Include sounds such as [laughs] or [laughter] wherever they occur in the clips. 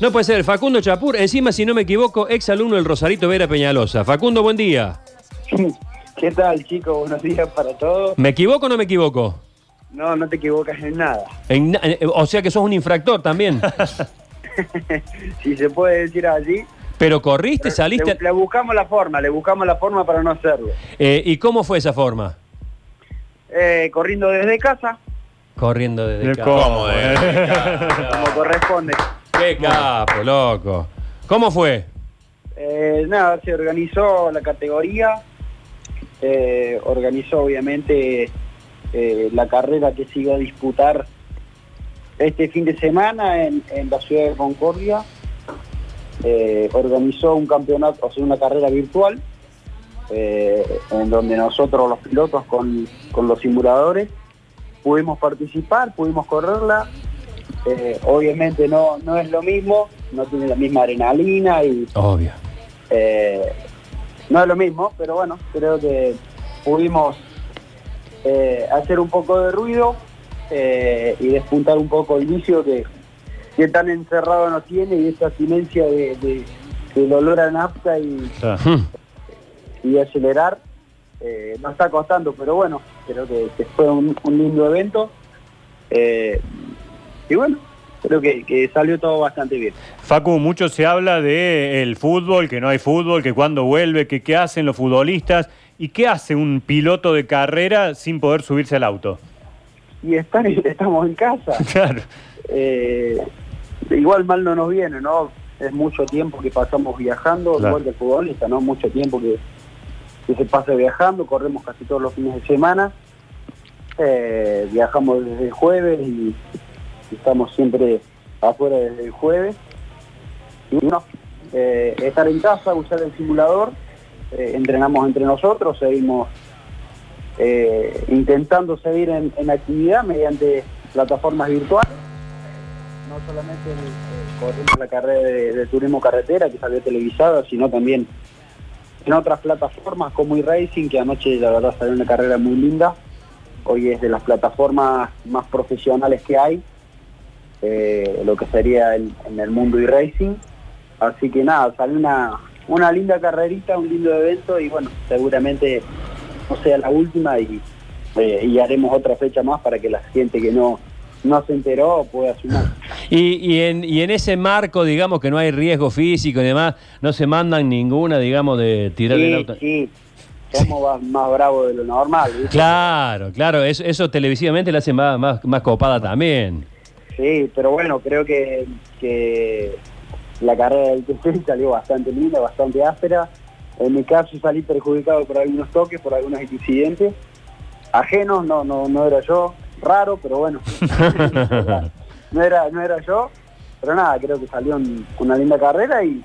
No puede ser, Facundo Chapur, encima, si no me equivoco, ex alumno del Rosarito Vera Peñalosa. Facundo, buen día. [laughs] ¿Qué tal, chicos? Buenos días para todos. ¿Me equivoco o no me equivoco? No, no te equivocas en nada. En na- eh, o sea que sos un infractor también. [laughs] si se puede decir así. Pero corriste, saliste. Le, le buscamos la forma, le buscamos la forma para no hacerlo. Eh, ¿Y cómo fue esa forma? Eh, corriendo desde casa, Corriendo desde De casa. cómo, eh. como corresponde. Qué capo, loco. ¿Cómo fue? Eh, nada, se organizó la categoría, eh, organizó obviamente eh, la carrera que se iba a disputar este fin de semana en, en la ciudad de Concordia. Organizó un campeonato, o sea, una carrera virtual, en donde nosotros los pilotos con, con los simuladores pudimos participar, pudimos correrla. Eh, obviamente no, no es lo mismo, no tiene la misma adrenalina y Obvio. eh, no es lo mismo, pero bueno, creo que pudimos eh, hacer un poco de ruido y despuntar un poco el vicio que, que tan encerrado nos tiene y esa silencia de, de- del olor a nafta y, y acelerar nos está costando, pero bueno, creo que, que fue un, un lindo evento eh, y bueno, creo que, que salió todo bastante bien. Facu, mucho se habla de el fútbol, que no hay fútbol, que cuando vuelve, que qué hacen los futbolistas y qué hace un piloto de carrera sin poder subirse al auto. Y estar, estamos en casa. [laughs] Claro. Eh, igual mal no nos viene, ¿no? Es mucho tiempo que pasamos viajando, Claro. igual que el futbolista, ¿no? Mucho tiempo que, que se pasa viajando, corremos casi todos los fines de semana. Eh, viajamos desde el jueves y estamos siempre afuera desde el jueves. Y bueno, eh, estar en casa, usar el simulador, eh, entrenamos entre nosotros, seguimos eh, intentando seguir en, actividad mediante plataformas virtuales no solamente la carrera de, de turismo carretera que salió televisada, sino también en otras plataformas como iRacing, que anoche la verdad salió una carrera muy linda. Hoy es de las plataformas más profesionales que hay, eh, lo que sería el- en el mundo iRacing. Así que nada, salió una, una linda carrerita, un lindo evento y bueno, seguramente no sea la última y, eh, y haremos otra fecha más para que la gente que no, no se enteró pueda sumar. Y, y en, y en ese marco, digamos que no hay riesgo físico y demás, no se mandan ninguna, digamos, de tirar el auto. sí, somos más, más bravos de lo normal. ¿viste? Claro, claro, eso, eso televisivamente le hace más, más, más copada también. Sí, pero bueno, creo que, que la carrera del TC salió bastante linda, bastante áspera. En mi caso salí perjudicado por algunos toques, por algunos incidentes. Ajenos, no, no, no era yo. Raro, pero bueno. [laughs] no era, no era yo. Pero nada, creo que salió un- una linda carrera y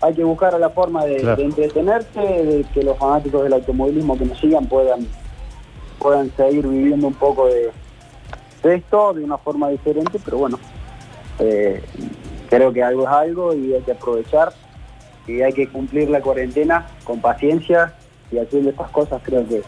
hay que buscar la forma de, Claro. de entretenerse, de que los fanáticos del automovilismo que nos sigan puedan, puedan seguir viviendo un poco de esto de una forma diferente, pero bueno, eh, creo que algo es algo y hay que aprovechar y hay que cumplir la cuarentena con paciencia y haciendo estas cosas creo que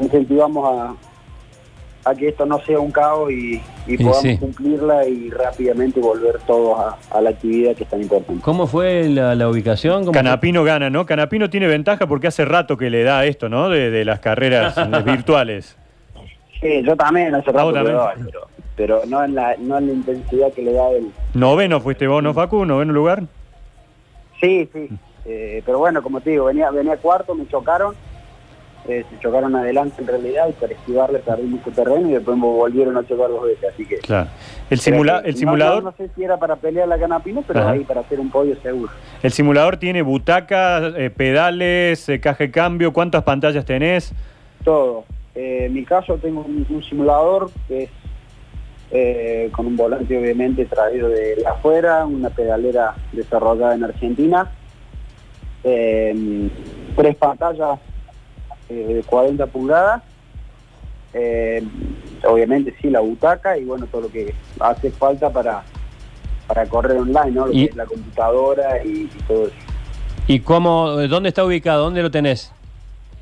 incentivamos a, a que esto no sea un caos y, y podamos sí. cumplirla y rápidamente volver todos a, a la actividad que es tan importante. ¿Cómo fue la, la ubicación? ¿Cómo Canapino gana, ¿no? Canapino tiene ventaja porque hace rato que le da esto, ¿no? De, de las carreras [laughs] virtuales. Sí, yo también hace Ah, rato vos que doy, pero, pero no en la no en la intensidad que le da el, Noveno fuiste vos, ¿no, Facu? ¿Noveno lugar? Sí, sí. Eh, pero bueno, como te digo, venía, venía cuarto, me chocaron. eh, se chocaron adelante en realidad y para esquivarle perdí mucho terreno y después me volvieron a chocar dos veces. Así que. Claro. El, simula- que- el simulador... No, no sé si era para pelear la canapino, pero Ajá. ahí para hacer un podio seguro. El simulador tiene butacas, eh, pedales, eh, caja de cambio. ¿Cuántas pantallas tenés? Todo. Eh, en mi caso tengo un, un simulador que es eh, con un volante obviamente traído de afuera, una pedalera desarrollada en Argentina, eh, tres pantallas eh, de 40 pulgadas, eh, obviamente sí la butaca y bueno todo lo que hace falta para para correr online, ¿no? Lo que es la computadora y, y todo eso. ¿Y cómo, dónde está ubicado? ¿Dónde lo tenés?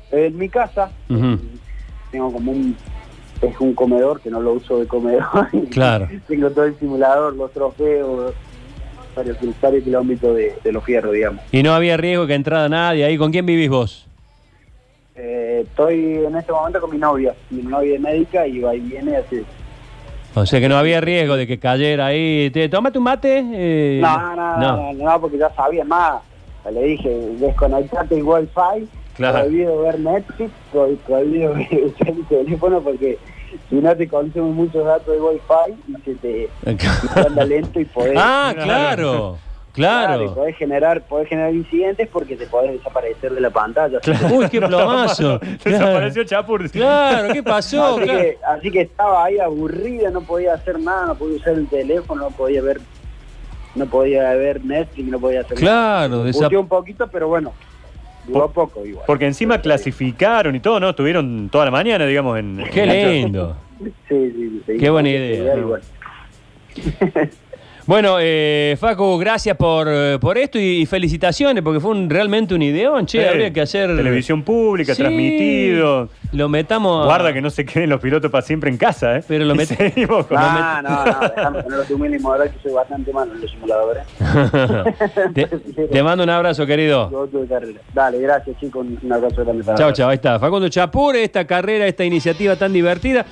En mi casa. Tengo como un es un comedor que no lo uso de comedor. [laughs] Claro. tengo todo el simulador, los trofeos, varios, varios kilómetros de, de los fierros, digamos. Y no había riesgo que entrara nadie ahí. ¿Con quién vivís vos? Eh, estoy en este momento con mi novia, mi novia es médica y va y viene así. O sea que no había riesgo de que cayera ahí. ¿Te tómate un mate? Eh, No, no, no, no, porque ya sabía más. Le dije, desconectate el wifi, Claro. prohibido ver Netflix, pro- prohibido [laughs] usar el teléfono porque si no te consume muchos datos de wifi y se te anda lento y podés, Ah, [laughs] Claro. claro. Claro. podés generar, podés generar incidentes porque te podés desaparecer de la pantalla. Uy, qué [laughs] plomazo. Desapareció Chapur. Claro, ¿qué pasó? Así, Claro. que, así que estaba ahí aburrida, no podía hacer nada, no podía usar el teléfono, no podía ver no podía ver Netflix, no podía hacer Claro, nada. Puteó un poquito, pero bueno, duró poco igual. Porque encima clasificaron y todo, ¿no? Estuvieron toda la mañana, digamos, en... Qué en- lindo. Sí, sí, sí, Qué buena idea. igual. [laughs] Bueno, eh, Facu, gracias por, eh, por esto y, y felicitaciones, porque fue un- realmente un ideón, che, habría que hacer... Televisión pública, Sí. transmitido. Lo metamos... a- Guarda que no se queden los pilotos para siempre en casa, ¿eh? Pero lo Y met- seguimos con- No, no, no, déjame ponerlo humilde y moderar que soy bastante malo en los simuladores. [laughs] [laughs] te, te mando un abrazo, querido. Dale, gracias chicos, un abrazo grande para Chao, chao, ahí está. Facundo Chapur, esta carrera, esta iniciativa tan divertida.